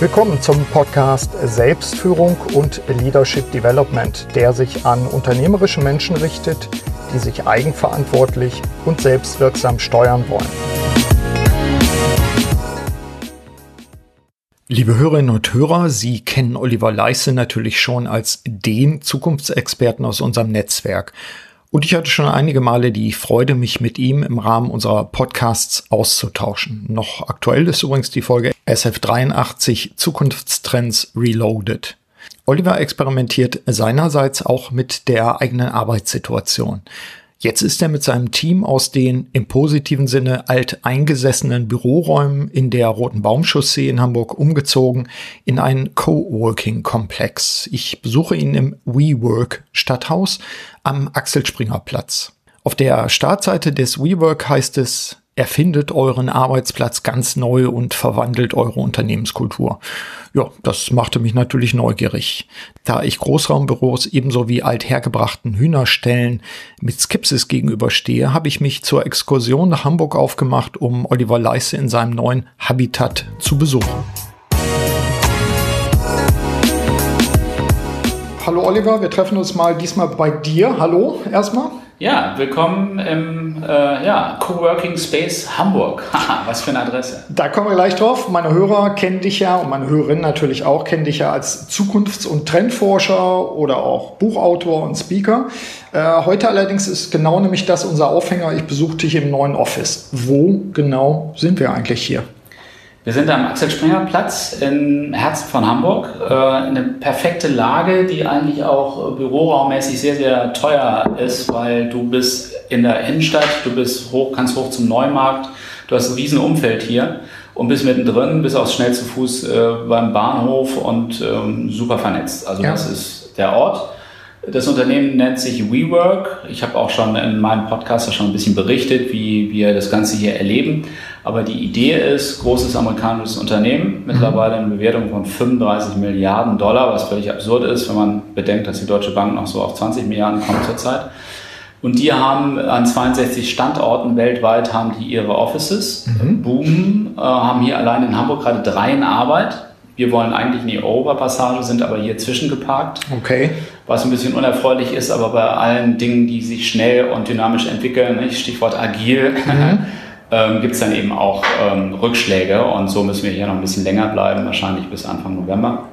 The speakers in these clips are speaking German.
Willkommen zum Podcast Selbstführung und Leadership Development, der sich an unternehmerische Menschen richtet, die sich eigenverantwortlich und selbstwirksam steuern wollen. Liebe Hörerinnen und Hörer, Sie kennen Oliver Leisse natürlich schon als den Zukunftsexperten aus unserem Netzwerk. Und ich hatte schon einige Male die Freude, mich mit ihm im Rahmen unserer Podcasts auszutauschen. Noch aktuell ist übrigens die Folge SF83 Zukunftstrends Reloaded. Oliver experimentiert seinerseits auch mit der eigenen Arbeitssituation. Jetzt ist er mit seinem Team aus den im positiven Sinne alteingesessenen Büroräumen in der Roten Baumchaussee in Hamburg umgezogen in einen Coworking-Komplex. Ich besuche ihn im WeWork Stadthaus am Axel Springer Platz. Auf der Startseite des WeWork heißt es, erfindet euren Arbeitsplatz ganz neu und verwandelt eure Unternehmenskultur. Ja, das machte mich natürlich neugierig. Da ich Großraumbüros ebenso wie althergebrachten Hühnerstellen mit Skepsis gegenüberstehe, habe ich mich zur Exkursion nach Hamburg aufgemacht, um Oliver Leisse in seinem neuen Habitat zu besuchen. Hallo Oliver, wir treffen uns mal diesmal bei dir. Hallo erstmal. Ja, willkommen im äh, ja, Coworking Space Hamburg. Was für eine Adresse. Da kommen wir gleich drauf. Meine Hörer kennen dich ja und meine Hörerinnen natürlich auch, kennen dich ja als Zukunfts- und Trendforscher oder auch Buchautor und Speaker. Äh, heute allerdings ist genau nämlich das unser Aufhänger. Ich besuche dich im neuen Office. Wo genau sind wir eigentlich hier? Wir sind am Axel Springer Platz im Herzen von Hamburg. Äh, eine perfekte Lage, die eigentlich auch büroraummäßig sehr, sehr teuer ist, weil du bist in der Innenstadt, du bist hoch, kannst hoch zum Neumarkt, du hast ein riesen Umfeld hier und bist mittendrin, bist auch schnell zu Fuß äh, beim Bahnhof und ähm, super vernetzt. Also ja. das ist der Ort. Das Unternehmen nennt sich WeWork. Ich habe auch schon in meinem Podcast schon ein bisschen berichtet, wie wir das Ganze hier erleben. Aber die Idee ist, großes amerikanisches Unternehmen, mittlerweile eine Bewertung von 35 Milliarden Dollar, was völlig absurd ist, wenn man bedenkt, dass die Deutsche Bank noch so auf 20 Milliarden kommt zurzeit. Und die haben an 62 Standorten weltweit haben die ihre Offices, mhm. boomen, äh, haben hier allein in Hamburg gerade drei in Arbeit. Wir wollen eigentlich in die Oberpassage, sind aber hier zwischengeparkt. Okay. Was ein bisschen unerfreulich ist, aber bei allen Dingen, die sich schnell und dynamisch entwickeln, Stichwort agil, mhm. ähm, gibt es dann eben auch ähm, Rückschläge und so müssen wir hier noch ein bisschen länger bleiben, wahrscheinlich bis Anfang November.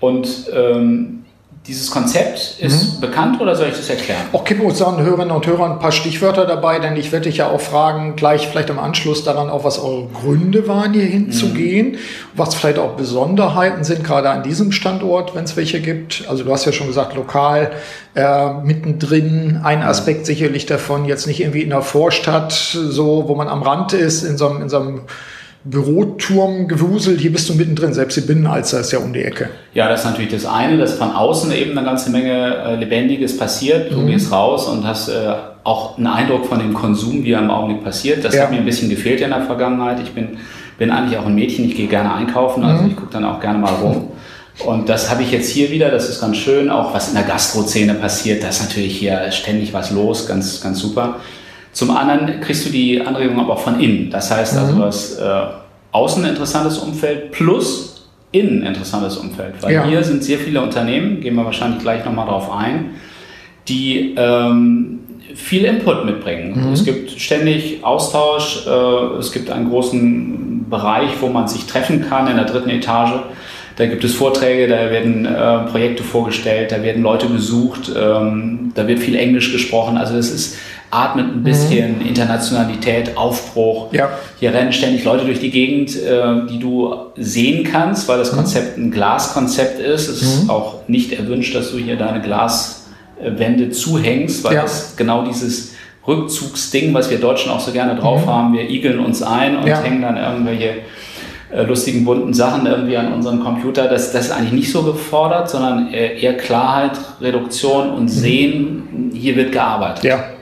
Und ähm, dieses Konzept ist mhm. bekannt oder soll ich das erklären? Auch gib uns unseren Hörerinnen und Hörern ein paar Stichwörter dabei, denn ich werde dich ja auch fragen, gleich vielleicht im Anschluss daran auch, was eure Gründe waren, hier hinzugehen, mhm. was vielleicht auch Besonderheiten sind, gerade an diesem Standort, wenn es welche gibt. Also du hast ja schon gesagt, lokal äh, mittendrin, ein mhm. Aspekt sicherlich davon, jetzt nicht irgendwie in der Vorstadt, so wo man am Rand ist, in so einem, in so einem Büroturm gewuselt, hier bist du mittendrin, selbst die Binnenalster ist ja um die Ecke. Ja, das ist natürlich das eine, dass von außen eben eine ganze Menge äh, Lebendiges passiert. Du mhm. gehst raus und hast äh, auch einen Eindruck von dem Konsum, wie er im Augenblick passiert. Das ja. hat mir ein bisschen gefehlt in der Vergangenheit. Ich bin, bin eigentlich auch ein Mädchen, ich gehe gerne einkaufen, also mhm. ich gucke dann auch gerne mal rum. Und das habe ich jetzt hier wieder, das ist ganz schön, auch was in der Gastrozene passiert, da ist natürlich hier ständig was los, ganz, ganz super. Zum anderen kriegst du die Anregung aber auch von innen. Das heißt also, mhm. du hast äh, außen ein interessantes Umfeld plus innen ein interessantes Umfeld. Weil ja. hier sind sehr viele Unternehmen, gehen wir wahrscheinlich gleich nochmal drauf ein, die ähm, viel Input mitbringen. Mhm. Es gibt ständig Austausch, äh, es gibt einen großen Bereich, wo man sich treffen kann in der dritten Etage. Da gibt es Vorträge, da werden äh, Projekte vorgestellt, da werden Leute besucht, ähm, da wird viel Englisch gesprochen. Also es ist atmet ein bisschen mhm. Internationalität, Aufbruch. Ja. Hier rennen ständig Leute durch die Gegend, äh, die du sehen kannst, weil das mhm. Konzept ein Glaskonzept ist. Es ist mhm. auch nicht erwünscht, dass du hier deine Glaswände zuhängst, weil ja. das genau dieses Rückzugsding, was wir Deutschen auch so gerne drauf mhm. haben. Wir igeln uns ein und ja. hängen dann irgendwelche äh, lustigen, bunten Sachen irgendwie an unseren Computer. Das, das ist eigentlich nicht so gefordert, sondern eher Klarheit, Reduktion und. Sehen. Hier wird gearbeitet. Ja.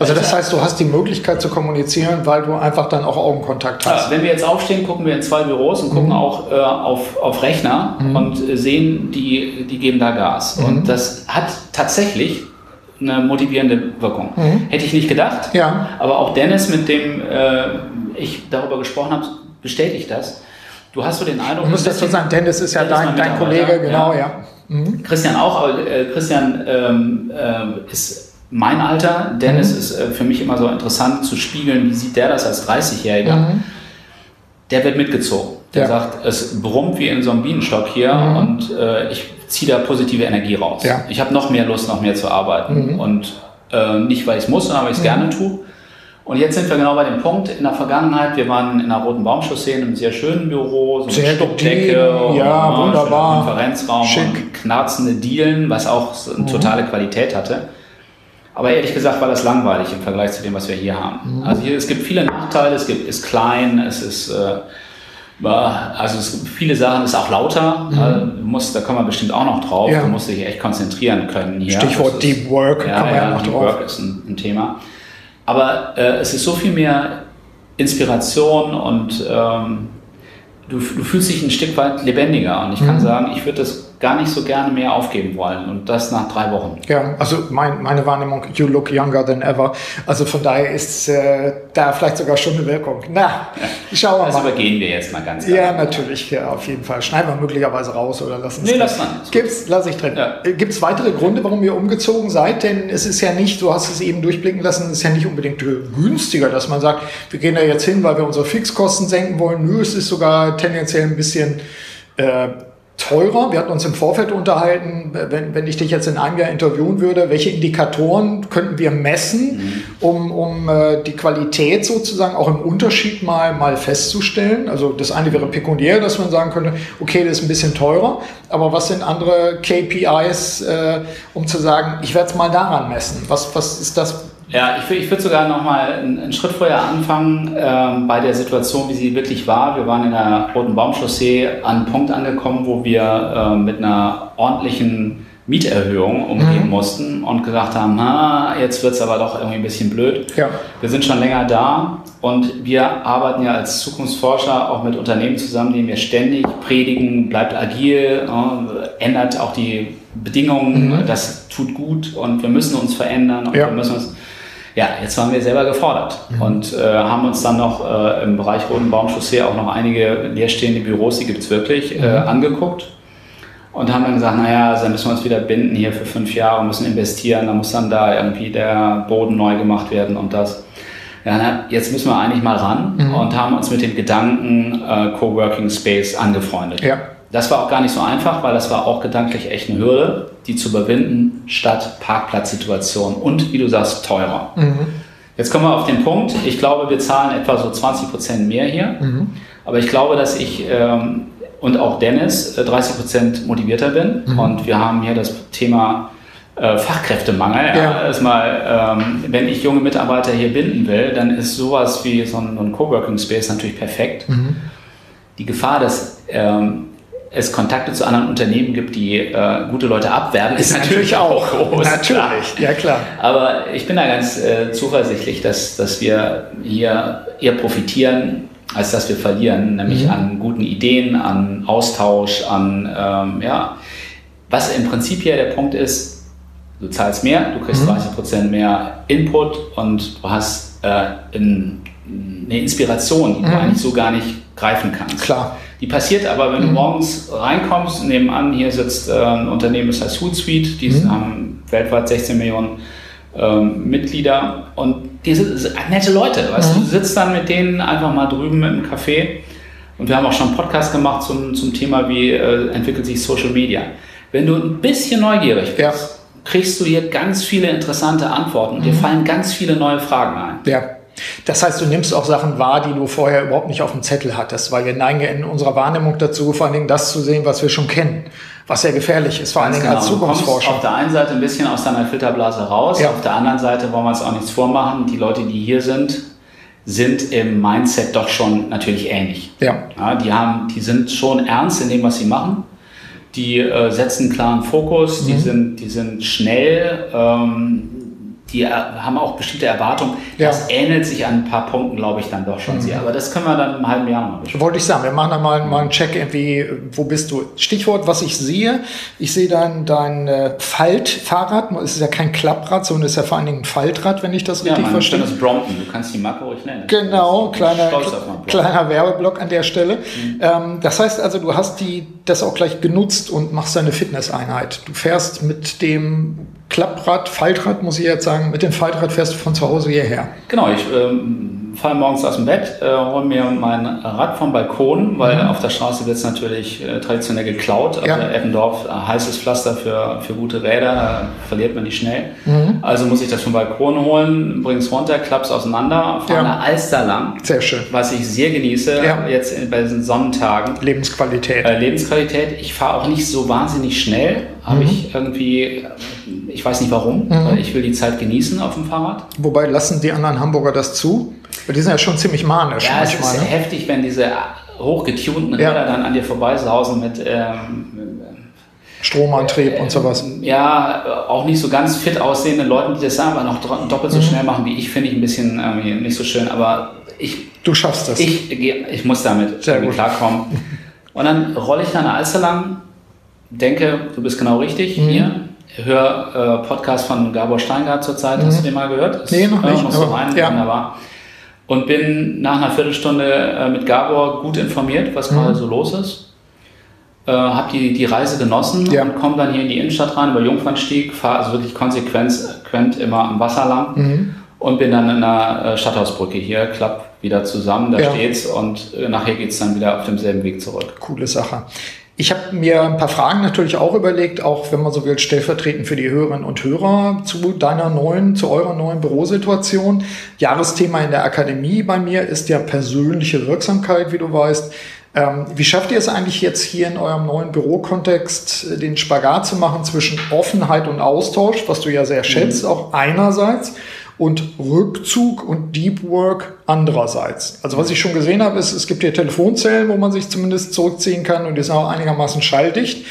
Also das heißt, du hast die Möglichkeit zu kommunizieren, weil du einfach dann auch Augenkontakt hast. Ja, wenn wir jetzt aufstehen, gucken wir in zwei Büros und gucken mhm. auch äh, auf, auf Rechner mhm. und sehen, die, die geben da Gas. Mhm. Und das hat tatsächlich eine motivierende Wirkung. Mhm. Hätte ich nicht gedacht. Ja. Aber auch Dennis, mit dem äh, ich darüber gesprochen habe, bestätigt das. du hast so den Eindruck. Du musst dazu sagen, Dennis ist ja dein, dein Kollege, genau, ja. ja. Mhm. Christian auch, aber äh, Christian ähm, äh, ist mein Alter. Dennis mhm. ist äh, für mich immer so interessant zu spiegeln, wie sieht der das als 30-Jähriger. Mhm. Der wird mitgezogen. Der ja. sagt, es brummt wie in so einem Bienenstock hier mhm. und äh, ich ziehe da positive Energie raus. Ja. Ich habe noch mehr Lust, noch mehr zu arbeiten. Mhm. Und äh, nicht, weil ich es muss, sondern weil ich es mhm. gerne tue. Und jetzt sind wir genau bei dem Punkt in der Vergangenheit. Wir waren in einer Roten Baumchaussee in einem sehr schönen Büro, so eine sehr Stuckdecke, ja, wunderbar, Konferenzraum, und knarzende Dielen, was auch eine mhm. totale Qualität hatte. Aber ehrlich gesagt war das langweilig im Vergleich zu dem, was wir hier haben. Mhm. Also hier, es gibt viele Nachteile, es gibt, ist klein, es ist, äh, also es gibt viele Sachen, es ist auch lauter, mhm. also, muss, da kommen wir bestimmt auch noch drauf, ja. du musst dich echt konzentrieren können hier. Stichwort ist, Deep Work, ja, kommen wir ja, noch Deep drauf. Work ist ein, ein Thema. Aber äh, es ist so viel mehr Inspiration und ähm, du, du fühlst dich ein Stück weit lebendiger. Und ich kann mhm. sagen, ich würde das gar nicht so gerne mehr aufgeben wollen und das nach drei Wochen. Ja, also mein, meine Wahrnehmung, you look younger than ever. Also von daher ist äh, da vielleicht sogar schon eine Wirkung. Na, schauen wir das mal. Das übergehen wir jetzt mal ganz klar. Ja, natürlich, ja, auf jeden Fall. Schneiden wir möglicherweise raus oder lassen es Nee, lass dran. Gibt's, lass ich drin. Ja. Äh, Gibt es weitere Gründe, warum ihr umgezogen seid? Denn es ist ja nicht, du hast es eben durchblicken lassen, es ist ja nicht unbedingt günstiger, dass man sagt, wir gehen da jetzt hin, weil wir unsere Fixkosten senken wollen. Nö, es ist sogar tendenziell ein bisschen äh, teurer. Wir hatten uns im Vorfeld unterhalten, wenn, wenn ich dich jetzt in einem Jahr interviewen würde, welche Indikatoren könnten wir messen, mhm. um, um äh, die Qualität sozusagen auch im Unterschied mal, mal festzustellen. Also das eine wäre pekuniär, dass man sagen könnte, okay, das ist ein bisschen teurer, aber was sind andere KPIs, äh, um zu sagen, ich werde es mal daran messen. Was, was ist das, ja, ich, ich würde sogar noch mal einen, einen Schritt vorher anfangen ähm, bei der Situation, wie sie wirklich war. Wir waren in der Roten Baumchaussee an einem Punkt angekommen, wo wir äh, mit einer ordentlichen Mieterhöhung umgehen mhm. mussten und gesagt haben, na, jetzt wird es aber doch irgendwie ein bisschen blöd. Ja. Wir sind schon länger da und wir arbeiten ja als Zukunftsforscher auch mit Unternehmen zusammen, die mir ständig predigen, bleibt agil, äh, ändert auch die Bedingungen, mhm. das tut gut und wir müssen uns verändern und ja. wir müssen uns ja, jetzt waren wir selber gefordert mhm. und äh, haben uns dann noch äh, im Bereich Roten Baumchaussee auch noch einige leerstehende Büros, die gibt es wirklich, äh, mhm. angeguckt und haben dann gesagt, naja, also dann müssen wir uns wieder binden hier für fünf Jahre, müssen investieren, dann muss dann da irgendwie der Boden neu gemacht werden und das. Ja, na, jetzt müssen wir eigentlich mal ran mhm. und haben uns mit dem Gedanken äh, Coworking Space angefreundet. Ja. Das war auch gar nicht so einfach, weil das war auch gedanklich echt eine Hürde, die zu überwinden, statt Parkplatzsituation und, wie du sagst, teurer. Mhm. Jetzt kommen wir auf den Punkt. Ich glaube, wir zahlen etwa so 20 Prozent mehr hier. Mhm. Aber ich glaube, dass ich ähm, und auch Dennis 30 äh, Prozent motivierter bin. Mhm. Und wir haben hier das Thema äh, Fachkräftemangel. Ja. Ja, erstmal, ähm, wenn ich junge Mitarbeiter hier binden will, dann ist sowas wie so ein, ein Coworking Space natürlich perfekt. Mhm. Die Gefahr, dass ähm, es Kontakte zu anderen Unternehmen gibt, die äh, gute Leute abwerben, ist, ist natürlich, auch groß. Natürlich, ja klar. Aber ich bin da ganz äh, zuversichtlich, dass, dass wir hier eher profitieren, als dass wir verlieren, nämlich mhm. an guten Ideen, an Austausch, an, ähm, ja, was im Prinzip hier der Punkt ist, du zahlst mehr, du kriegst mhm. 30 Prozent mehr Input und du hast äh, in, eine Inspiration, die mhm. du eigentlich so gar nicht greifen kannst. Klar. Die passiert aber, wenn du mhm. morgens reinkommst, nebenan hier sitzt äh, ein Unternehmen, das heißt Hootsuite, die mhm. haben weltweit 16 Millionen ähm, Mitglieder und die sind nette Leute. Weißt mhm. du, sitzt dann mit denen einfach mal drüben im Café und wir haben auch schon einen Podcast gemacht zum, zum Thema, wie äh, entwickelt sich Social Media. Wenn du ein bisschen neugierig bist, ja. kriegst du hier ganz viele interessante Antworten und dir mhm. fallen ganz viele neue Fragen ein. Ja. Das heißt, du nimmst auch Sachen wahr, die du vorher überhaupt nicht auf dem Zettel hattest, weil wir neigen in unserer Wahrnehmung dazu, vor allen Dingen das zu sehen, was wir schon kennen, was sehr gefährlich ist, vor allen Dingen genau. als Zukunftsforscher. auf der einen Seite ein bisschen aus deiner Filterblase raus, ja. auf der anderen Seite wollen wir uns auch nichts vormachen. Die Leute, die hier sind, sind im Mindset doch schon natürlich ähnlich. Ja. ja die, haben, die sind schon ernst in dem, was sie machen. Die äh, setzen einen klaren Fokus, mhm. die, sind, die sind schnell. Ähm, die haben auch bestimmte Erwartungen. Das ja. ähnelt sich an ein paar Punkten, glaube ich, dann doch schon mhm. sehr. Aber das können wir dann im halben Jahr nochmal besprechen. Wollte ich sagen, wir machen dann mal, mal einen Check irgendwie, wo bist du? Stichwort, was ich sehe, ich sehe dann dein äh, Faltfahrrad, es ist ja kein Klapprad, sondern es ist ja vor allen Dingen ein Faltrad, wenn ich das richtig ja, verstehe. das Brompton, du kannst die Marke ruhig nennen. Genau, kleiner, kleiner Werbeblock an der Stelle. Mhm. Ähm, das heißt also, du hast die, das auch gleich genutzt und machst deine Fitnesseinheit. Du fährst mit dem Klapprad, Faltrad muss ich jetzt sagen, mit dem Faltrad fährst du von zu Hause hierher. Genau, ich ähm, falle morgens aus dem Bett, äh, hole mir mein Rad vom Balkon, weil mhm. auf der Straße wird es natürlich äh, traditionell geklaut. Also ja. Eppendorf, äh, heißes Pflaster für, für gute Räder, da verliert man die schnell. Mhm. Also muss ich das vom Balkon holen, bringe es runter, klapp's auseinander, fahre ja. eine Alster lang. Sehr schön. Was ich sehr genieße, ja. jetzt bei diesen Sonnentagen. Lebensqualität. Äh, Lebensqualität. Ich fahre auch nicht so wahnsinnig schnell, habe mhm. ich irgendwie ich weiß nicht warum, mhm. ich will die Zeit genießen auf dem Fahrrad. Wobei lassen die anderen Hamburger das zu? Weil die sind ja schon ziemlich manisch. Ja, es ist ne? heftig, wenn diese hochgetunten Räder ja. dann an dir vorbeisausen mit ähm, Stromantrieb äh, und sowas. Ja, auch nicht so ganz fit aussehenden Leuten, die das aber noch doppelt so mhm. schnell machen wie ich, finde ich ein bisschen äh, nicht so schön. Aber ich. Du schaffst das. Ich, ich muss damit klarkommen. Und dann rolle ich eine Alster lang, denke, du bist genau richtig mhm. hier höre äh, Podcast von Gabor Steingart zurzeit. Mhm. Hast du den mal gehört? Nee, noch nicht. Musst du rein, ja. wunderbar. Und bin nach einer Viertelstunde äh, mit Gabor gut informiert, was mhm. gerade so los ist. Äh, habe die, die Reise genossen ja. und komme dann hier in die Innenstadt rein über Jungfernstieg, fahre also wirklich konsequent immer am Wasser lang mhm. und bin dann in der äh, Stadthausbrücke hier, klapp wieder zusammen, da ja. steht's und äh, nachher geht's dann wieder auf demselben Weg zurück. Coole Sache. Ich habe mir ein paar Fragen natürlich auch überlegt, auch wenn man so will, stellvertretend für die Hörerinnen und Hörer zu deiner neuen, zu eurer neuen Bürosituation. Jahresthema in der Akademie bei mir ist ja persönliche Wirksamkeit, wie du weißt. Ähm, wie schafft ihr es eigentlich jetzt hier in eurem neuen Bürokontext, äh, den Spagat zu machen zwischen Offenheit und Austausch, was du ja sehr schätzt, mhm. auch einerseits, und Rückzug und Deep Work andererseits. Also was ich schon gesehen habe, ist, es gibt hier Telefonzellen, wo man sich zumindest zurückziehen kann und die sind auch einigermaßen schalldicht.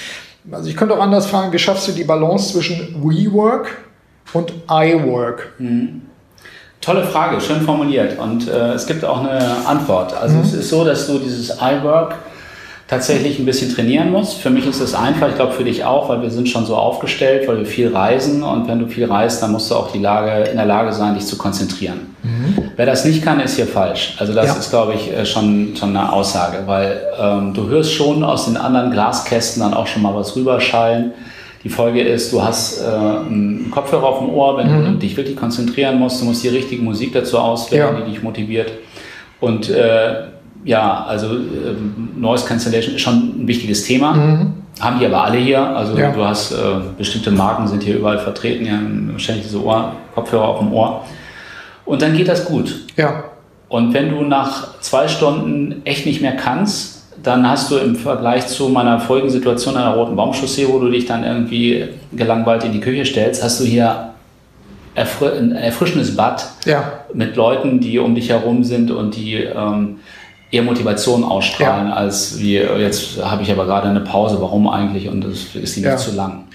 Also ich könnte auch anders fragen, wie schaffst du die Balance zwischen WeWork und iWork? Mhm. Tolle Frage, schön formuliert und äh, es gibt auch eine Antwort. Also mhm. es ist so, dass du dieses iWork tatsächlich ein bisschen trainieren muss. Für mich ist es einfach, ich glaube für dich auch, weil wir sind schon so aufgestellt, weil wir viel reisen und wenn du viel reist, dann musst du auch die Lage, in der Lage sein, dich zu konzentrieren. Mhm. Wer das nicht kann, ist hier falsch. Also das ja. ist, glaube ich, äh, schon, schon eine Aussage, weil ähm, du hörst schon aus den anderen Glaskästen dann auch schon mal was rüberschallen. Die Folge ist, du hast äh, einen Kopfhörer auf dem Ohr, wenn mhm. du dich wirklich konzentrieren musst. Du musst die richtige Musik dazu auswählen, ja. die dich motiviert. Und äh, ja, also ähm, Noise Cancellation ist schon ein wichtiges Thema. Mhm. Haben die aber alle hier. Also ja. du hast äh, bestimmte Marken sind hier überall vertreten, die haben wahrscheinlich diese Ohr, Kopfhörer auf dem Ohr. Und dann geht das gut. Ja. Und wenn du nach zwei Stunden echt nicht mehr kannst, dann hast du im Vergleich zu meiner vorigen Situation an der Roten Baumchaussee, wo du dich dann irgendwie gelangweilt in die Küche stellst, hast du hier ein erfrischendes Bad ja. mit Leuten, die um dich herum sind und die ähm, eher Motivation ausstrahlen, ja. als wie jetzt habe ich aber gerade eine Pause, warum eigentlich und das ist die ja. nicht zu lang.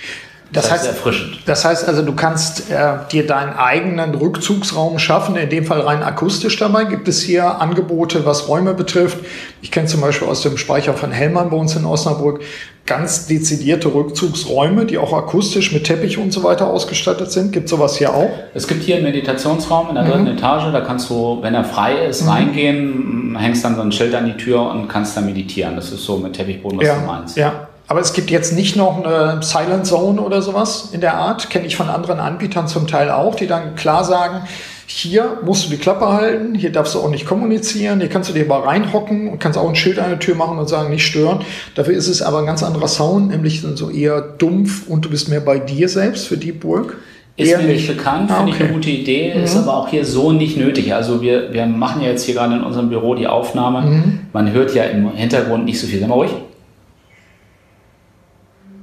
Das, das heißt, erfrischend. Das heißt also, du kannst äh, dir deinen eigenen Rückzugsraum schaffen, in dem Fall rein akustisch dabei. Gibt es hier Angebote, was Räume betrifft? Ich kenne zum Beispiel aus dem Speicher von Hellmann bei uns in Osnabrück ganz dezidierte Rückzugsräume, die auch akustisch mit Teppich und so weiter ausgestattet sind. Gibt es sowas hier auch? Es gibt hier einen Meditationsraum in der dritten mhm. Etage. Da kannst du, wenn er frei ist, mhm. reingehen, hängst dann so ein Schild an die Tür und kannst dann meditieren. Das ist so mit Teppichboden, was ja, du meinst. Ja, aber es gibt jetzt nicht noch eine Silent Zone oder sowas in der Art. Kenne ich von anderen Anbietern zum Teil auch, die dann klar sagen, hier musst du die Klappe halten, hier darfst du auch nicht kommunizieren, hier kannst du dir aber reinhocken und kannst auch ein Schild an der Tür machen und sagen, nicht stören. Dafür ist es aber ein ganz anderer Sound, nämlich so eher dumpf und du bist mehr bei dir selbst für Deep Work. Ist Eher mir nicht bekannt, ah, finde okay. ich eine gute Idee, mhm. ist aber auch hier so nicht nötig. Also wir, wir machen ja jetzt hier gerade in unserem Büro die Aufnahme. Mhm. Man hört ja im Hintergrund nicht so viel. Sag mal ruhig.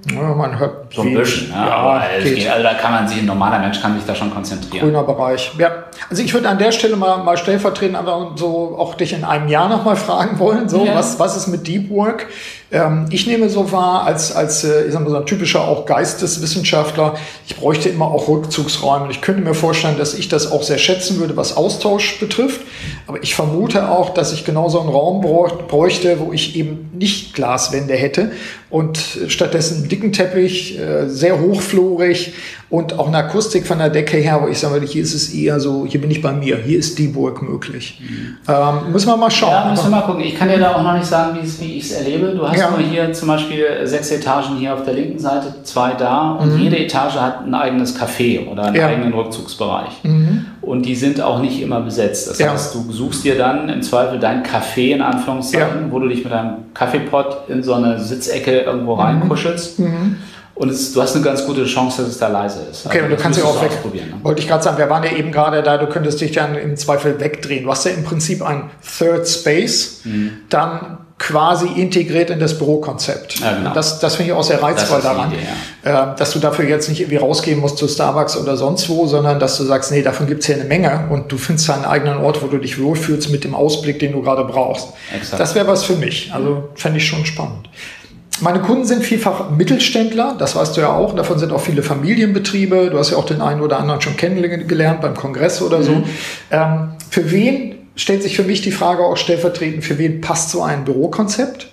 Ja, man hört so ein bisschen. Ja, ja geht. also da kann man sich, ein normaler Mensch kann sich da schon konzentrieren. Grüner Bereich. Ja, also ich würde an der Stelle mal, mal stellvertretend aber so auch dich in einem Jahr nochmal fragen wollen. So, ja. was, was ist mit Deep Work? Ähm, ich nehme so wahr, als, als äh, ich sag mal, so ein typischer auch Geisteswissenschaftler, ich bräuchte immer auch Rückzugsräume. Ich könnte mir vorstellen, dass ich das auch sehr schätzen würde, was Austausch betrifft. Aber ich vermute auch, dass ich genauso einen Raum bräuchte, wo ich eben nicht Glaswände hätte und stattdessen einen dicken Teppich, äh, sehr hochflorig und auch eine Akustik von der Decke her, wo ich sage, hier ist es eher so, hier bin ich bei mir, hier ist die Burg möglich. Mhm. Ähm, müssen wir mal schauen. Ja, müssen wir mal gucken. Ich kann dir da auch noch nicht sagen, wie ich es erlebe. Du hast ja. nur hier zum Beispiel sechs Etagen hier auf der linken Seite, zwei da und mhm. jede Etage hat ein eigenes Café oder einen ja. eigenen Rückzugsbereich. Mhm. Und die sind auch nicht immer besetzt. Das ja. heißt, du suchst dir dann im Zweifel dein Café in Anführungszeichen, wo du dich mit deinem Kaffeepot in so eine Sitzecke irgendwo mhm. reinkuschelst. Mhm. Und es, du hast eine ganz gute Chance, dass es da leise ist. Okay, also, und du kannst ja auch weg. Ne? Wollte ich gerade sagen, wir waren ja eben gerade da, du könntest dich dann im Zweifel wegdrehen. Du hast ja im Prinzip ein Third Space, mhm. dann quasi integriert in das Bürokonzept. Ja, genau. Das, das finde ich auch sehr reizvoll daran, Idee, ja. äh, dass du dafür jetzt nicht irgendwie rausgehen musst zu Starbucks oder sonst wo, sondern dass du sagst, nee, davon gibt es hier eine Menge und du findest einen eigenen Ort, wo du dich wohlfühlst mit dem Ausblick, den du gerade brauchst. Exakt. Das wäre was für mich. Also fände ich schon spannend. Meine Kunden sind vielfach Mittelständler, das weißt du ja auch. Davon sind auch viele Familienbetriebe. Du hast ja auch den einen oder anderen schon kennengelernt beim Kongress oder so. Mhm. Ähm, für wen stellt sich für mich die Frage auch stellvertretend, für wen passt so ein Bürokonzept?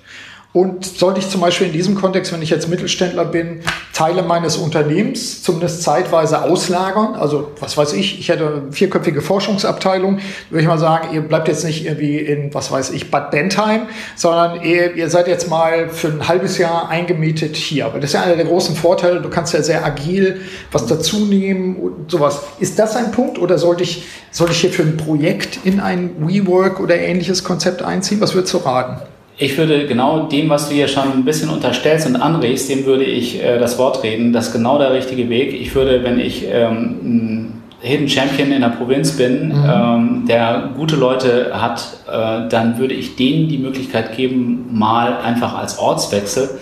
Und sollte ich zum Beispiel in diesem Kontext, wenn ich jetzt Mittelständler bin, Teile meines Unternehmens zumindest zeitweise auslagern, also was weiß ich, ich hätte eine vierköpfige Forschungsabteilung, würde ich mal sagen, ihr bleibt jetzt nicht irgendwie in, was weiß ich, Bad Bentheim, sondern ihr, ihr seid jetzt mal für ein halbes Jahr eingemietet hier. Aber das ist ja einer der großen Vorteile, du kannst ja sehr agil was dazu nehmen und sowas. Ist das ein Punkt oder sollte ich, sollte ich hier für ein Projekt in ein WeWork oder ähnliches Konzept einziehen? Was würdest du raten? Ich würde genau dem, was du hier schon ein bisschen unterstellst und anregst, dem würde ich äh, das Wort reden. Das ist genau der richtige Weg. Ich würde, wenn ich ähm, ein Hidden Champion in der Provinz bin, mhm. ähm, der gute Leute hat, äh, dann würde ich denen die Möglichkeit geben, mal einfach als Ortswechsel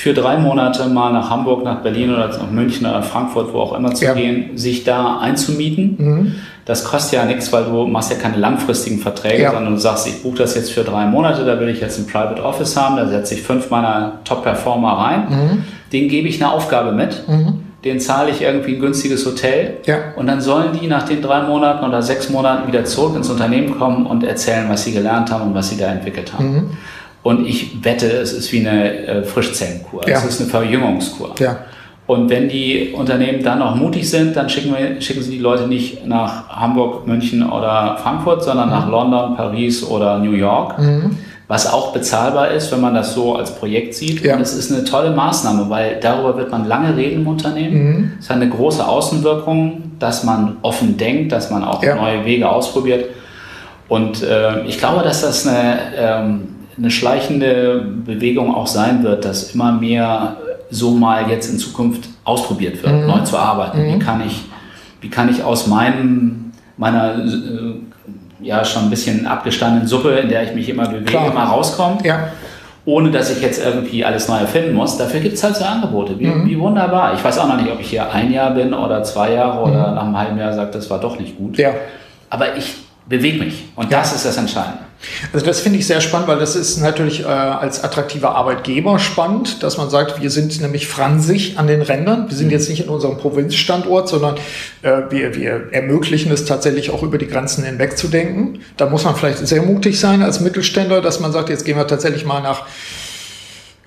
für drei Monate mal nach Hamburg, nach Berlin oder nach München oder Frankfurt, wo auch immer zu ja. gehen, sich da einzumieten. Mhm das kostet ja nichts, weil du machst ja keine langfristigen Verträge, ja. sondern du sagst, ich buche das jetzt für drei Monate, da will ich jetzt ein Private Office haben, da setze ich fünf meiner Top-Performer rein, mhm. denen gebe ich eine Aufgabe mit. Mhm. Den zahle ich irgendwie ein günstiges Hotel ja. und dann sollen die nach den drei Monaten oder sechs Monaten wieder zurück ins Unternehmen kommen und erzählen, was sie gelernt haben und was sie da entwickelt haben. Mhm. Und ich wette, es ist wie eine äh, Frischzellenkur. Ja. Es ist eine Verjüngungskur. Ja. Und wenn die Unternehmen dann auch mutig sind, dann schicken, wir, schicken sie die Leute nicht nach Hamburg, München oder Frankfurt, sondern mhm. nach London, Paris oder New York. Mhm. Was auch bezahlbar ist, wenn man das so als Projekt sieht. Ja. Und es ist eine tolle Maßnahme, weil darüber wird man lange reden im Unternehmen. Mhm. Es hat eine große Außenwirkung, dass man offen denkt, dass man auch ja. neue Wege ausprobiert. Und äh, ich glaube, dass das eine, ähm, eine schleichende Bewegung auch sein wird, dass immer mehr so mal jetzt in Zukunft ausprobiert wird, mhm. neu zu arbeiten. Mhm. Wie kann ich, wie kann ich aus meinem, meiner äh, ja schon ein bisschen abgestandenen Suppe, in der ich mich immer bewege, Klar. mal rauskommen? Ja. Ohne dass ich jetzt irgendwie alles neu erfinden muss. Dafür gibt es halt so Angebote. Wie, mhm. wie, wunderbar. Ich weiß auch noch nicht, ob ich hier ein Jahr bin oder zwei Jahre oder mhm. nach einem halben Jahr sage, das war doch nicht gut. Ja. Aber ich bewege mich. Und ja. das ist das Entscheidende. Also das finde ich sehr spannend, weil das ist natürlich äh, als attraktiver Arbeitgeber spannend, dass man sagt, wir sind nämlich fransig an den Rändern. Wir sind mhm. jetzt nicht in unserem Provinzstandort, sondern äh, wir, wir ermöglichen es tatsächlich auch über die Grenzen hinweg zu denken. Da muss man vielleicht sehr mutig sein als Mittelständler, dass man sagt, jetzt gehen wir tatsächlich mal nach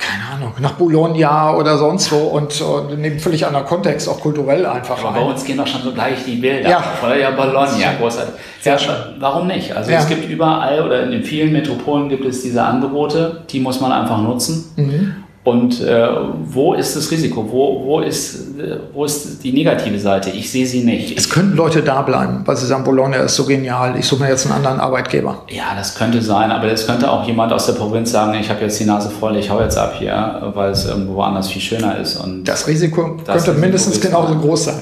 keine Ahnung, nach Bologna oder sonst wo und, und einem völlig anderen Kontext, auch kulturell einfach. Aber rein. bei uns gehen doch schon so gleich die Bilder. Ja, oder ja Bologna, großartig. Ja, warum nicht? Also ja. es gibt überall oder in vielen Metropolen gibt es diese Angebote, die muss man einfach nutzen. Mhm. Und äh, wo ist das Risiko? Wo, wo, ist, wo ist die negative Seite? Ich sehe sie nicht. Es könnten Leute da bleiben, weil sie sagen, Bologna ist so genial, ich suche mir jetzt einen anderen Arbeitgeber. Ja, das könnte sein, aber es könnte auch jemand aus der Provinz sagen, ich habe jetzt die Nase voll, ich hau jetzt ab hier, weil es irgendwo woanders viel schöner ist. Und das Risiko das könnte mindestens genauso groß sein.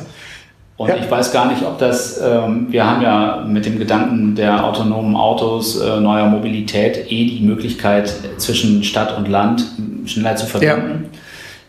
Und ja. ich weiß gar nicht, ob das, ähm, wir haben ja mit dem Gedanken der autonomen Autos, äh, neuer Mobilität eh die Möglichkeit zwischen Stadt und Land schneller zu verbinden. Ja.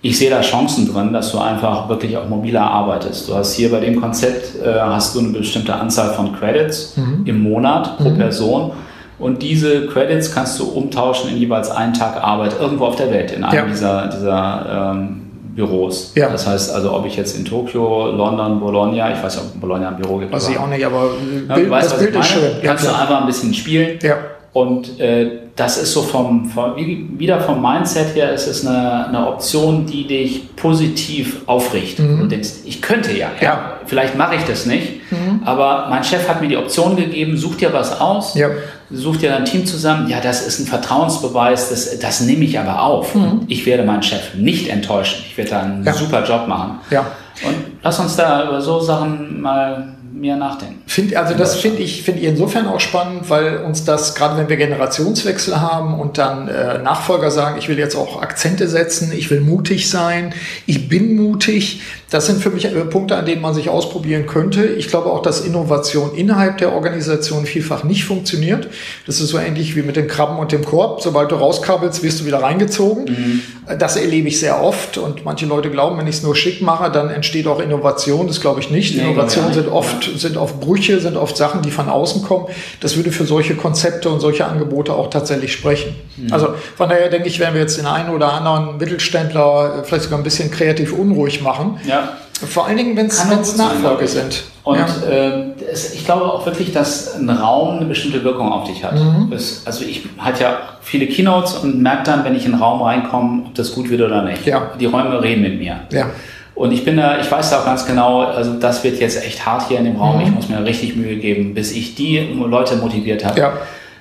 ich sehe da Chancen drin, dass du einfach wirklich auch mobiler arbeitest. Du hast hier bei dem Konzept äh, hast du eine bestimmte Anzahl von Credits mhm. im Monat pro mhm. Person. Und diese Credits kannst du umtauschen in jeweils einen Tag Arbeit irgendwo auf der Welt, in einem ja. dieser, dieser ähm, Büros. Ja. Das heißt also, ob ich jetzt in Tokio, London, Bologna, ich weiß nicht, ob Bologna ein Büro gibt. Weiß ich auch nicht, aber ja, Bild, weißt, das Bild ist schön. Kannst ja, du einfach ein bisschen spielen. Ja. Und äh, das ist so vom, vom, wieder vom Mindset her ist es eine, eine Option, die dich positiv aufrichtet. Mhm. Du denkst, ich könnte ja, ja. ja vielleicht mache ich das nicht, mhm. aber mein Chef hat mir die Option gegeben, such dir was aus, ja. such dir ein Team zusammen. Ja, das ist ein Vertrauensbeweis, das, das nehme ich aber auf. Mhm. Ich werde meinen Chef nicht enttäuschen. Ich werde da einen ja. super Job machen. Ja. Und lass uns da über so Sachen mal mehr nachdenken. Find, also das finde ich, finde ich insofern auch spannend, weil uns das, gerade wenn wir Generationswechsel haben und dann äh, Nachfolger sagen, ich will jetzt auch Akzente setzen, ich will mutig sein, ich bin mutig, das sind für mich äh, Punkte, an denen man sich ausprobieren könnte. Ich glaube auch, dass Innovation innerhalb der Organisation vielfach nicht funktioniert. Das ist so ähnlich wie mit den Krabben und dem Korb. Sobald du rauskabbelst, wirst du wieder reingezogen. Mhm. Das erlebe ich sehr oft und manche Leute glauben, wenn ich es nur schick mache, dann entsteht auch Innovation. Das glaube ich nicht. Nee, Innovationen sind oft, ja. sind oft Brüche, sind oft Sachen, die von außen kommen. Das würde für solche Konzepte und solche Angebote auch tatsächlich sprechen. Mhm. Also von daher denke ich, werden wir jetzt den einen oder anderen Mittelständler äh, vielleicht sogar ein bisschen kreativ unruhig machen. Ja vor allen Dingen, wenn es Nachfolge sind. Und ja. äh, es, ich glaube auch wirklich, dass ein Raum eine bestimmte Wirkung auf dich hat. Mhm. Das, also ich hatte ja viele Keynotes und merke dann, wenn ich in einen Raum reinkomme, ob das gut wird oder nicht. Ja. Die Räume reden mit mir. Ja. Und ich bin da, ich weiß da auch ganz genau, also das wird jetzt echt hart hier in dem Raum. Mhm. Ich muss mir richtig Mühe geben, bis ich die Leute motiviert habe. Ja.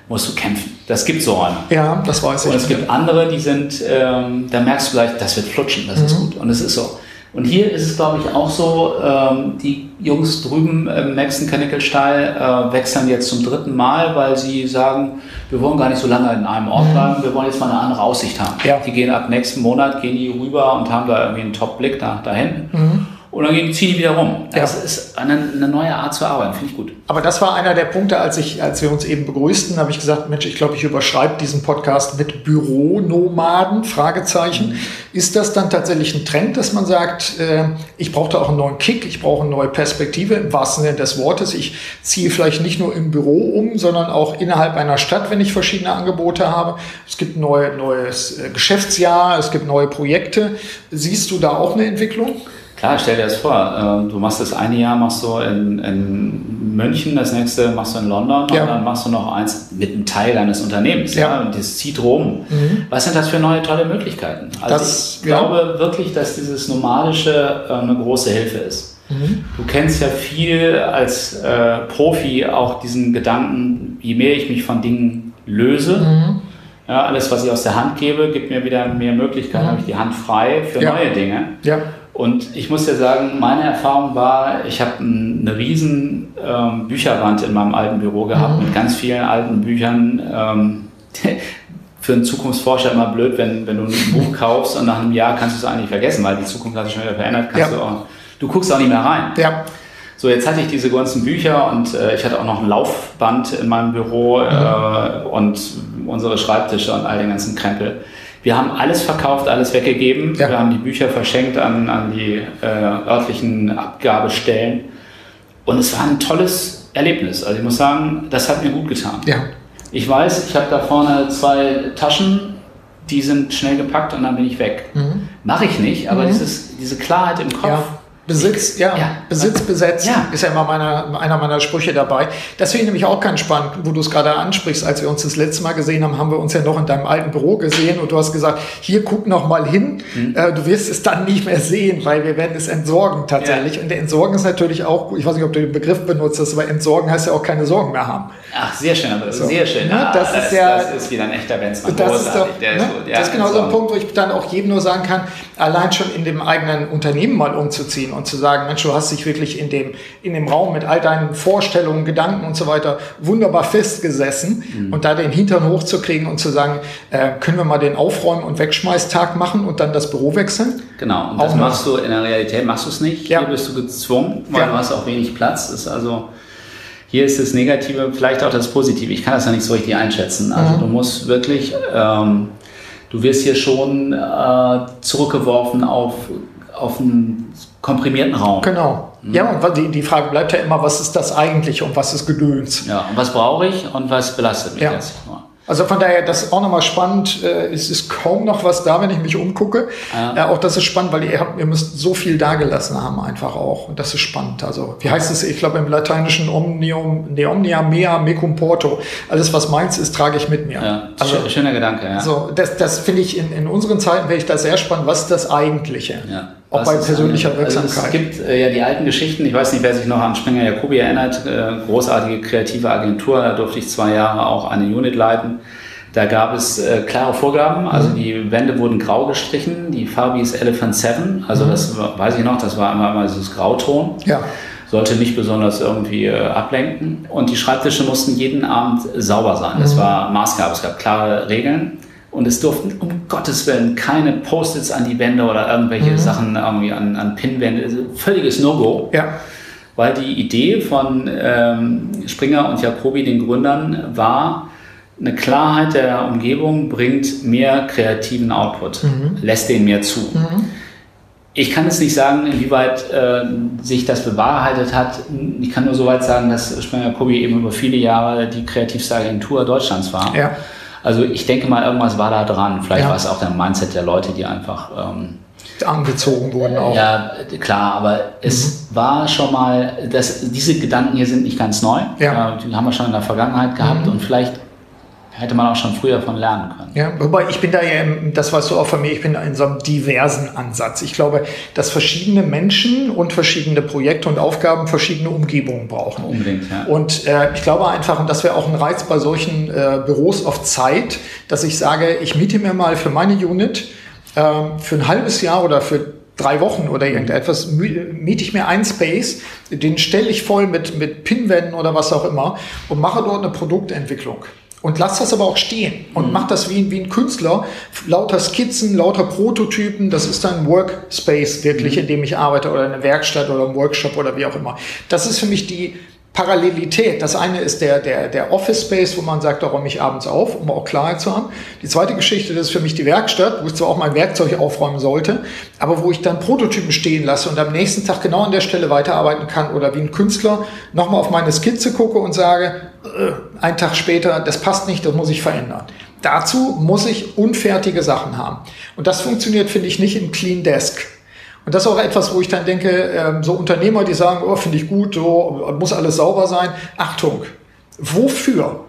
Musst du kämpfen. Das gibt so Räume. Ja, das weiß ich. Und es gibt andere, die sind, ähm, da merkst du gleich, das wird flutschen, das mhm. ist gut. Und es ist so. Und hier ist es, glaube ich, auch so, ähm, die Jungs drüben im Maxen Chemical Style äh, wechseln jetzt zum dritten Mal, weil sie sagen, wir wollen gar nicht so lange in einem Ort mhm. bleiben, wir wollen jetzt mal eine andere Aussicht haben. Ja. Die gehen ab nächsten Monat, gehen die rüber und haben da irgendwie einen Top-Blick da, da hinten. Mhm. Und dann ziehen die wieder rum. Das ja. ist eine, eine, neue Art zu arbeiten, finde ich gut. Aber das war einer der Punkte, als, ich, als wir uns eben begrüßten, habe ich gesagt, Mensch, ich glaube, ich überschreibe diesen Podcast mit Büronomaden, Fragezeichen. Mhm. Ist das dann tatsächlich ein Trend, dass man sagt, äh, ich brauche da auch einen neuen Kick, ich brauche eine neue Perspektive im wahrsten Sinne des Wortes. Ich ziehe vielleicht nicht nur im Büro um, sondern auch innerhalb einer Stadt, wenn ich verschiedene Angebote habe. Es gibt ein neue, neues äh, Geschäftsjahr, es gibt neue Projekte. Siehst du da auch eine Entwicklung? Klar, stell dir das vor. Ähm, du machst das eine Jahr machst du in, in München, das nächste machst du in London ja. und dann machst du noch eins mit einem Teil deines Unternehmens. Ja. ja und das zieht rum. Mhm. Was sind das für neue tolle Möglichkeiten? Also das, ich glaube wirklich, dass dieses Nomadische äh, eine große Hilfe ist. Mhm. Du kennst ja viel als äh, Profi auch diesen Gedanken, je mehr ich mich von Dingen löse, mhm. ja, alles, was ich aus der Hand gebe, gibt mir wieder mehr Möglichkeiten, mhm. habe ich die Hand frei für neue Dinge. Ja. Und ich muss ja sagen, meine Erfahrung war, ich habe eine riesen ähm, Bücherwand in meinem alten Büro gehabt mhm. mit ganz vielen alten Büchern. Ähm, für einen Zukunftsforscher immer blöd, wenn, wenn du ein Buch kaufst und nach einem Jahr kannst du es eigentlich vergessen, weil die Zukunft hat sich schon wieder verändert. Ja. du, auch, du guckst auch nicht mehr rein. Ja. So, jetzt hatte ich diese ganzen Bücher und äh, ich hatte auch noch ein Laufband in meinem Büro mhm. äh, und unsere Schreibtische und all den ganzen Krempel. Wir haben alles verkauft, alles weggegeben. Ja. Wir haben die Bücher verschenkt an, an die äh, örtlichen Abgabestellen. Und es war ein tolles Erlebnis. Also ich muss sagen, das hat mir gut getan. Ja. Ich weiß, ich habe da vorne zwei Taschen, die sind schnell gepackt und dann bin ich weg. Mhm. Mache ich nicht, aber mhm. dieses, diese Klarheit im Kopf. Ja Besitz, ja, ja. Besitz besetzt ja. ist ja immer meine, einer meiner Sprüche dabei. Das finde ich nämlich auch ganz spannend, wo du es gerade ansprichst. Als wir uns das letzte Mal gesehen haben, haben wir uns ja noch in deinem alten Büro gesehen und du hast gesagt, hier guck noch mal hin. Mhm. Äh, du wirst es dann nicht mehr sehen, weil wir werden es entsorgen tatsächlich. Ja. Und Entsorgen ist natürlich auch, ich weiß nicht, ob du den Begriff benutzt hast, aber Entsorgen heißt ja auch keine Sorgen mehr haben. Ach, sehr schön, aber so. sehr schön. Ne? Das, das, ist ja, das ist wieder ein echter Benzmann. Das, ist, doch, ne? so, das ist genau so ein Punkt, wo ich dann auch jedem nur sagen kann, allein schon in dem eigenen Unternehmen mal umzuziehen und zu sagen, Mensch, du hast dich wirklich in dem, in dem Raum mit all deinen Vorstellungen, Gedanken und so weiter wunderbar festgesessen mhm. und da den Hintern hochzukriegen und zu sagen, äh, können wir mal den Aufräumen- und Wegschmeißtag machen und dann das Büro wechseln? Genau, und das machst du in der Realität, machst du es nicht. Ja. Hier bist du gezwungen, weil ja. du hast auch wenig Platz. Ist also hier ist das Negative, vielleicht auch das Positive. Ich kann das ja nicht so richtig einschätzen. Also mhm. du musst wirklich ähm, du wirst hier schon äh, zurückgeworfen auf, auf einen komprimierten Raum. Genau. Mhm. Ja, und die, die Frage bleibt ja immer, was ist das eigentlich und was ist Gedöns? Ja, und was brauche ich und was belastet mich ja. jetzt? Also von daher, das ist auch nochmal spannend. Äh, es ist kaum noch was da, wenn ich mich umgucke. Ja. Äh, auch das ist spannend, weil ihr, habt, ihr müsst so viel dagelassen haben einfach auch. Und das ist spannend. Also wie heißt es? Ich glaube im Lateinischen Omnium, ne, Omnia mea mecum porto. Alles, was meins ist, trage ich mit mir. Ja, also, schöner Gedanke, ja. So, das, das finde ich in, in unseren Zeiten, wäre ich da sehr spannend. Was ist das Eigentliche? Ja. Auch bei persönlicher Wirksamkeit. Also es gibt äh, ja die alten Geschichten, ich weiß nicht, wer sich noch an Springer Jacobi erinnert, äh, großartige kreative Agentur, da durfte ich zwei Jahre auch eine Unit leiten. Da gab es äh, klare Vorgaben, also mhm. die Wände wurden grau gestrichen, die Farbe ist Elephant 7, also mhm. das weiß ich noch, das war immer mal dieses Grauton. Ja. Sollte nicht besonders irgendwie äh, ablenken. Und die Schreibtische mussten jeden Abend sauber sein. Das mhm. war Maßgabe, es gab klare Regeln. Und es durften um Gottes Willen keine Post-its an die Wände oder irgendwelche mhm. Sachen irgendwie an, an Pinwände. Also völliges No-Go. Ja. Weil die Idee von ähm, Springer und Jacobi, den Gründern, war, eine Klarheit der Umgebung bringt mehr kreativen Output, mhm. lässt den mehr zu. Mhm. Ich kann jetzt nicht sagen, inwieweit äh, sich das bewahrheitet hat. Ich kann nur soweit sagen, dass Springer Kobi eben über viele Jahre die kreativste Agentur Deutschlands war. Ja. Also ich denke mal, irgendwas war da dran. Vielleicht ja. war es auch der Mindset der Leute, die einfach ähm, angezogen wurden auch. Ja, klar, aber es mhm. war schon mal, dass diese Gedanken hier sind nicht ganz neu. Ja. Äh, die haben wir schon in der Vergangenheit gehabt mhm. und vielleicht hätte man auch schon früher von lernen können. Ja, wobei ich bin da ja, das weißt du auch von mir, ich bin da in so einem diversen Ansatz. Ich glaube, dass verschiedene Menschen und verschiedene Projekte und Aufgaben verschiedene Umgebungen brauchen. Unbedingt, ja. Und äh, ich glaube einfach, und das wäre auch ein Reiz bei solchen äh, Büros auf Zeit, dass ich sage, ich miete mir mal für meine Unit äh, für ein halbes Jahr oder für drei Wochen oder irgendetwas, miete ich mir einen Space, den stelle ich voll mit, mit Pinwänden oder was auch immer und mache dort eine Produktentwicklung. Und lass das aber auch stehen und mhm. mach das wie, wie ein Künstler. Lauter Skizzen, lauter Prototypen, das ist ein Workspace wirklich, mhm. in dem ich arbeite oder eine Werkstatt oder ein Workshop oder wie auch immer. Das ist für mich die Parallelität. Das eine ist der, der, der Office Space, wo man sagt, da räume ich abends auf, um auch Klarheit zu haben. Die zweite Geschichte, das ist für mich die Werkstatt, wo ich zwar auch mein Werkzeug aufräumen sollte, aber wo ich dann Prototypen stehen lasse und am nächsten Tag genau an der Stelle weiterarbeiten kann oder wie ein Künstler nochmal auf meine Skizze gucke und sage, äh, einen Tag später, das passt nicht, das muss ich verändern. Dazu muss ich unfertige Sachen haben. Und das funktioniert, finde ich, nicht im Clean Desk. Und das ist auch etwas, wo ich dann denke, ähm, so Unternehmer, die sagen, oh, finde ich gut, so muss alles sauber sein. Achtung, wofür?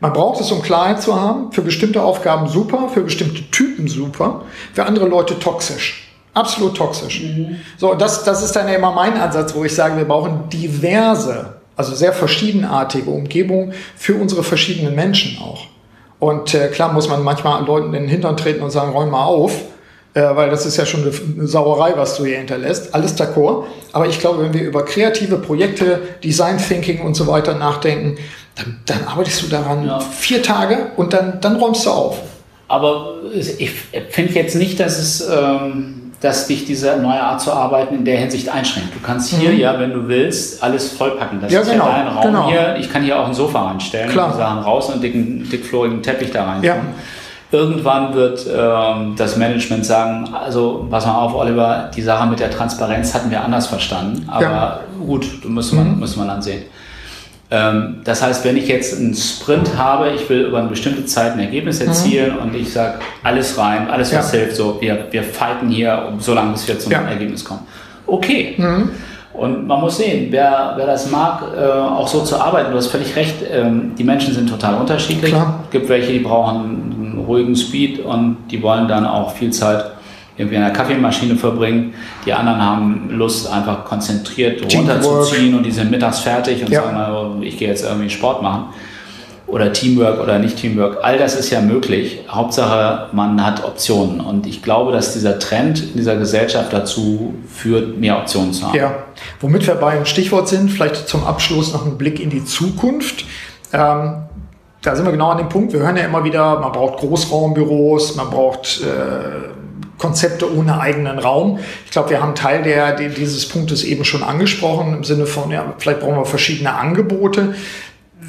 Man braucht es, um Klarheit zu haben. Für bestimmte Aufgaben super, für bestimmte Typen super, für andere Leute toxisch. Absolut toxisch. Mhm. So, das, das ist dann immer mein Ansatz, wo ich sage, wir brauchen diverse, also sehr verschiedenartige Umgebungen für unsere verschiedenen Menschen auch. Und äh, klar muss man manchmal Leuten in den Hintern treten und sagen, räum mal auf äh, weil das ist ja schon eine Sauerei, was du hier hinterlässt. Alles d'accord. Aber ich glaube, wenn wir über kreative Projekte, Design Thinking und so weiter nachdenken, dann, dann arbeitest du daran ja. vier Tage und dann, dann räumst du auf. Aber ich finde jetzt nicht, dass es, ähm, dass dich diese neue Art zu arbeiten in der Hinsicht einschränkt. Du kannst hier mhm. ja, wenn du willst, alles vollpacken. Das ja, ist genau, ja dein Raum genau. hier. Ich kann hier auch ein Sofa reinstellen, Klar. die Sachen raus und einen dicken, dickflorigen Teppich da rein. Ja. Irgendwann wird ähm, das Management sagen, also pass mal auf, Oliver, die Sache mit der Transparenz hatten wir anders verstanden, aber ja. gut, muss man, mhm. muss man dann sehen. Ähm, das heißt, wenn ich jetzt einen Sprint habe, ich will über eine bestimmte Zeit ein Ergebnis mhm. erzielen mhm. und ich sage, alles rein, alles was ja. hilft, so, wir, wir fighten hier, so lange bis wir zum ja. Ergebnis kommen. Okay. Mhm. Und man muss sehen, wer, wer das mag, äh, auch so zu arbeiten, du hast völlig recht, ähm, die Menschen sind total unterschiedlich. Es gibt welche, die brauchen ruhigen Speed und die wollen dann auch viel Zeit irgendwie in der Kaffeemaschine verbringen. Die anderen haben Lust, einfach konzentriert runterzuziehen und die sind mittags fertig und ja. sagen, ich gehe jetzt irgendwie Sport machen. Oder Teamwork oder nicht Teamwork. All das ist ja möglich. Hauptsache, man hat Optionen. Und ich glaube, dass dieser Trend in dieser Gesellschaft dazu führt, mehr Optionen zu haben. Ja, womit wir bei einem Stichwort sind, vielleicht zum Abschluss noch ein Blick in die Zukunft. Ähm, da sind wir genau an dem Punkt. Wir hören ja immer wieder, man braucht Großraumbüros, man braucht äh, Konzepte ohne eigenen Raum. Ich glaube, wir haben Teil der, dieses Punktes eben schon angesprochen, im Sinne von, ja, vielleicht brauchen wir verschiedene Angebote.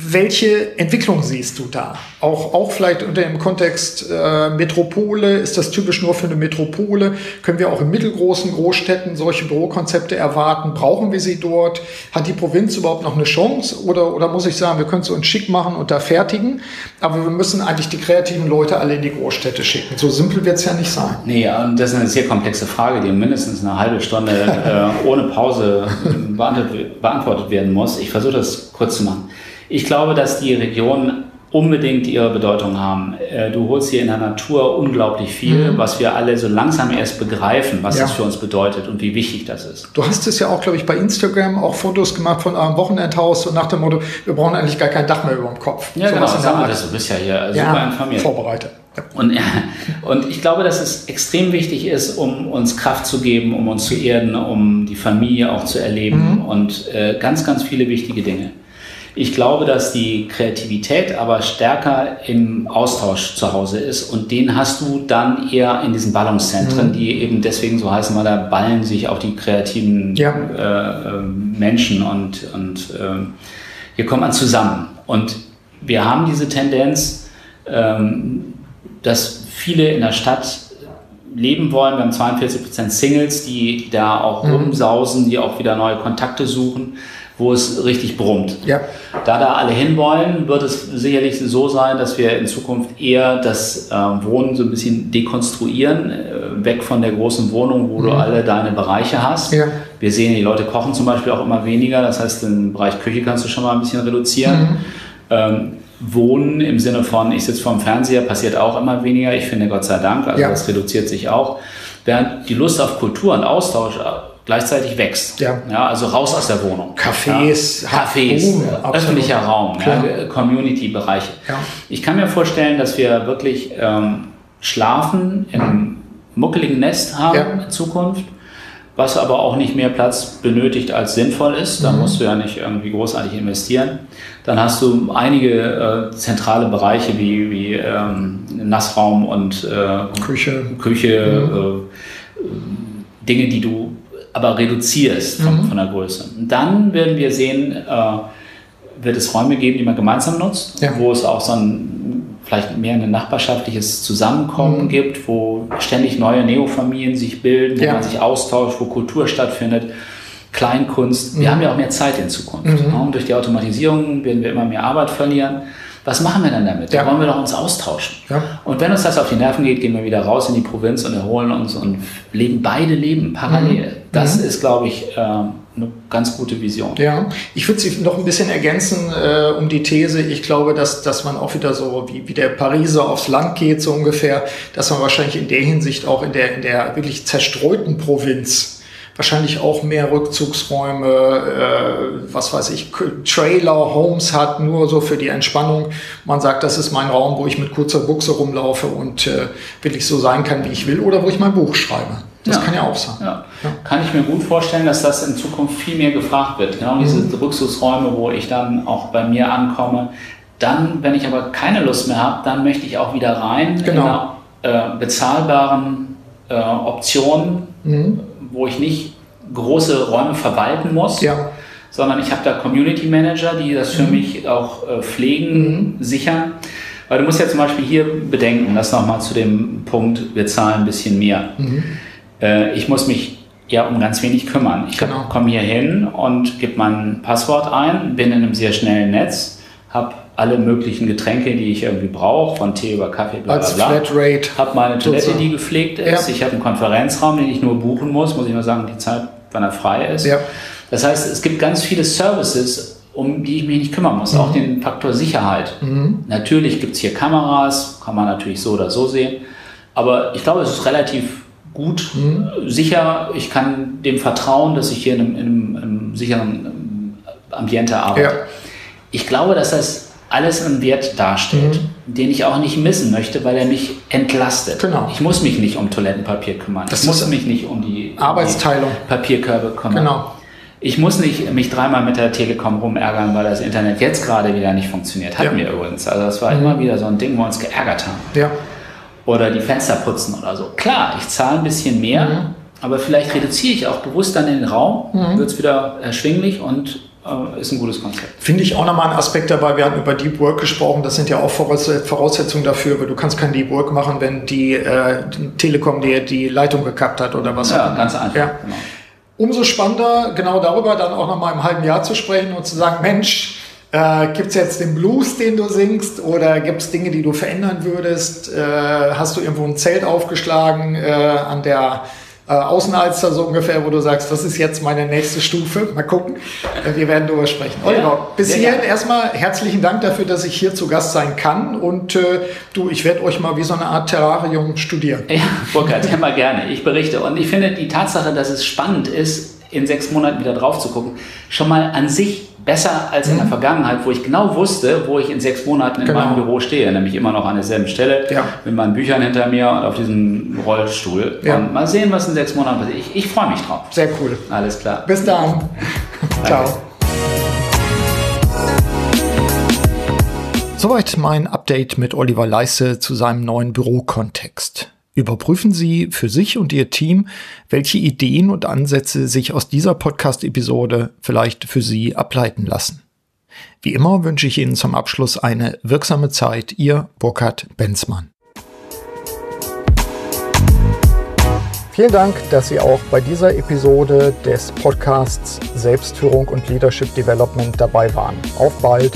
Welche Entwicklung siehst du da? Auch, auch vielleicht unter dem Kontext äh, Metropole, ist das typisch nur für eine Metropole? Können wir auch in mittelgroßen Großstädten solche Bürokonzepte erwarten? Brauchen wir sie dort? Hat die Provinz überhaupt noch eine Chance? Oder, oder muss ich sagen, wir können es uns schick machen und da fertigen, aber wir müssen eigentlich die kreativen Leute alle in die Großstädte schicken. So simpel wird es ja nicht sein. Nee, das ist eine sehr komplexe Frage, die mindestens eine halbe Stunde äh, ohne Pause beantwortet werden muss. Ich versuche das kurz zu machen. Ich glaube, dass die Regionen unbedingt ihre Bedeutung haben. Äh, du holst hier in der Natur unglaublich viel, mhm. was wir alle so langsam erst begreifen, was ja. das für uns bedeutet und wie wichtig das ist. Du hast es ja auch, glaube ich, bei Instagram auch Fotos gemacht von einem Wochenendhaus und nach dem Motto, wir brauchen eigentlich gar kein Dach mehr über dem Kopf. Ja, so genau, sag das, du bist ja hier super ja, informiert. Vorbereitet. Und, und ich glaube, dass es extrem wichtig ist, um uns Kraft zu geben, um uns zu erden, um die Familie auch zu erleben mhm. und äh, ganz, ganz viele wichtige Dinge. Ich glaube, dass die Kreativität aber stärker im Austausch zu Hause ist und den hast du dann eher in diesen Ballungszentren, mhm. die eben deswegen so heißen, weil da ballen sich auch die kreativen ja. äh, äh Menschen und, und äh, hier kommt man zusammen. Und wir haben diese Tendenz, ähm, dass viele in der Stadt leben wollen. Wir haben 42 Prozent Singles, die, da auch mhm. rumsausen, die auch wieder neue Kontakte suchen wo es richtig brummt. Ja. Da da alle hinwollen, wird es sicherlich so sein, dass wir in Zukunft eher das äh, Wohnen so ein bisschen dekonstruieren, äh, weg von der großen Wohnung, wo mhm. du alle deine Bereiche hast. Ja. Wir sehen, die Leute kochen zum Beispiel auch immer weniger, das heißt, den Bereich Küche kannst du schon mal ein bisschen reduzieren. Mhm. Ähm, Wohnen im Sinne von, ich sitze vorm Fernseher, passiert auch immer weniger. Ich finde, Gott sei Dank, also ja. das reduziert sich auch. Während die Lust auf Kultur und Austausch gleichzeitig wächst. Ja. ja also raus aus der Wohnung. Cafés, ja. Cafés, Boom, öffentlicher Raum, ja, Community-Bereiche. Ja. Ich kann mir vorstellen, dass wir wirklich ähm, Schlafen in einem muckeligen Nest haben in Zukunft, was aber auch nicht mehr Platz benötigt als sinnvoll ist. Da mhm. musst du ja nicht irgendwie großartig investieren. Dann hast du einige äh, zentrale Bereiche wie, wie ähm, Nassraum und äh, Küche, Küche mhm. äh, Dinge, die du aber reduzierst von, mhm. von der Größe. Und dann werden wir sehen, äh, wird es Räume geben, die man gemeinsam nutzt, ja. wo es auch so ein vielleicht mehr ein nachbarschaftliches Zusammenkommen mhm. gibt, wo ständig neue Neofamilien sich bilden, wo ja. man sich austauscht, wo Kultur stattfindet. Kleinkunst. Wir mhm. haben ja auch mehr Zeit in Zukunft. Mhm. Und durch die Automatisierung werden wir immer mehr Arbeit verlieren was machen wir dann damit? Ja. Da wollen wir doch uns austauschen. Ja. Und wenn uns das auf die Nerven geht, gehen wir wieder raus in die Provinz und erholen uns und leben beide Leben parallel. Mhm. Das mhm. ist, glaube ich, äh, eine ganz gute Vision. Ja, ich würde sie noch ein bisschen ergänzen äh, um die These. Ich glaube, dass, dass man auch wieder so wie, wie der Pariser aufs Land geht, so ungefähr, dass man wahrscheinlich in der Hinsicht auch in der, in der wirklich zerstreuten Provinz wahrscheinlich auch mehr Rückzugsräume, äh, was weiß ich, Trailer, Homes hat, nur so für die Entspannung. Man sagt, das ist mein Raum, wo ich mit kurzer Buchse rumlaufe und äh, wirklich so sein kann, wie ich will, oder wo ich mein Buch schreibe. Das ja. kann ja auch sein. Ja. Ja. Kann ich mir gut vorstellen, dass das in Zukunft viel mehr gefragt wird. Genau diese mhm. Rückzugsräume, wo ich dann auch bei mir ankomme. Dann, wenn ich aber keine Lust mehr habe, dann möchte ich auch wieder rein genau. in einer äh, bezahlbaren äh, Option, mhm wo ich nicht große Räume verwalten muss, ja. sondern ich habe da Community Manager, die das für mhm. mich auch äh, pflegen, mhm. sichern. Weil du musst ja zum Beispiel hier bedenken, das nochmal zu dem Punkt, wir zahlen ein bisschen mehr. Mhm. Äh, ich muss mich ja um ganz wenig kümmern. Ich genau. komme hier hin und gebe mein Passwort ein, bin in einem sehr schnellen Netz, habe alle möglichen Getränke, die ich irgendwie brauche, von Tee über Kaffee, bla bla bla. Als Flatrate. Habe meine Toilette, die gepflegt ist. Ja. Ich habe einen Konferenzraum, den ich nur buchen muss, muss ich nur sagen, die Zeit, wann er frei ist. Ja. Das heißt, es gibt ganz viele Services, um die ich mich nicht kümmern muss. Mhm. Auch den Faktor Sicherheit. Mhm. Natürlich gibt es hier Kameras, kann man natürlich so oder so sehen. Aber ich glaube, es ist relativ gut, mhm. sicher. Ich kann dem vertrauen, dass ich hier in einem, in einem, in einem sicheren Ambiente arbeite. Ja. Ich glaube, dass das alles einen Wert darstellt, mhm. den ich auch nicht missen möchte, weil er mich entlastet. Genau. Ich muss mich nicht um Toilettenpapier kümmern. Das ich muss mich nicht um die, Arbeitsteilung. Um die Papierkörbe kümmern. Genau. Ich muss nicht mich dreimal mit der Telekom rumärgern, weil das Internet jetzt gerade wieder nicht funktioniert. Hatten ja. wir übrigens. Also das war mhm. immer wieder so ein Ding, wo wir uns geärgert haben. Ja. Oder die Fenster putzen oder so. Klar, ich zahle ein bisschen mehr, mhm. aber vielleicht reduziere ich auch bewusst dann den Raum, mhm. wird es wieder erschwinglich und ist ein gutes Konzept. Finde ich auch nochmal einen Aspekt dabei. Wir hatten über Deep Work gesprochen. Das sind ja auch Voraussetzungen dafür, weil du kannst kein Deep Work machen, wenn die, äh, die Telekom dir die Leitung gekappt hat oder was. Ja, ganz einfach. Ja. Genau. Umso spannender, genau darüber dann auch nochmal im halben Jahr zu sprechen und zu sagen, Mensch, äh, gibt es jetzt den Blues, den du singst, oder gibt es Dinge, die du verändern würdest? Äh, hast du irgendwo ein Zelt aufgeschlagen äh, an der äh, Außenalster so ungefähr, wo du sagst, das ist jetzt meine nächste Stufe. Mal gucken. Äh, wir werden darüber sprechen. Oliver, ja, bis hierhin erstmal herzlichen Dank dafür, dass ich hier zu Gast sein kann. Und äh, du, ich werde euch mal wie so eine Art Terrarium studieren. Ja, Burkhard, immer gerne. Ich berichte. Und ich finde die Tatsache, dass es spannend ist, in sechs Monaten wieder drauf zu gucken, schon mal an sich besser als in der mhm. Vergangenheit, wo ich genau wusste, wo ich in sechs Monaten in genau. meinem Büro stehe, nämlich immer noch an derselben Stelle, ja. mit meinen Büchern hinter mir und auf diesem Rollstuhl. Ja. Und mal sehen, was in sechs Monaten passiert. Ich, ich freue mich drauf. Sehr cool. Alles klar. Bis dann. Ciao. Soweit mein Update mit Oliver Leisse zu seinem neuen Bürokontext. Überprüfen Sie für sich und Ihr Team, welche Ideen und Ansätze sich aus dieser Podcast-Episode vielleicht für Sie ableiten lassen. Wie immer wünsche ich Ihnen zum Abschluss eine wirksame Zeit. Ihr Burkhard Benzmann. Vielen Dank, dass Sie auch bei dieser Episode des Podcasts Selbstführung und Leadership Development dabei waren. Auf bald!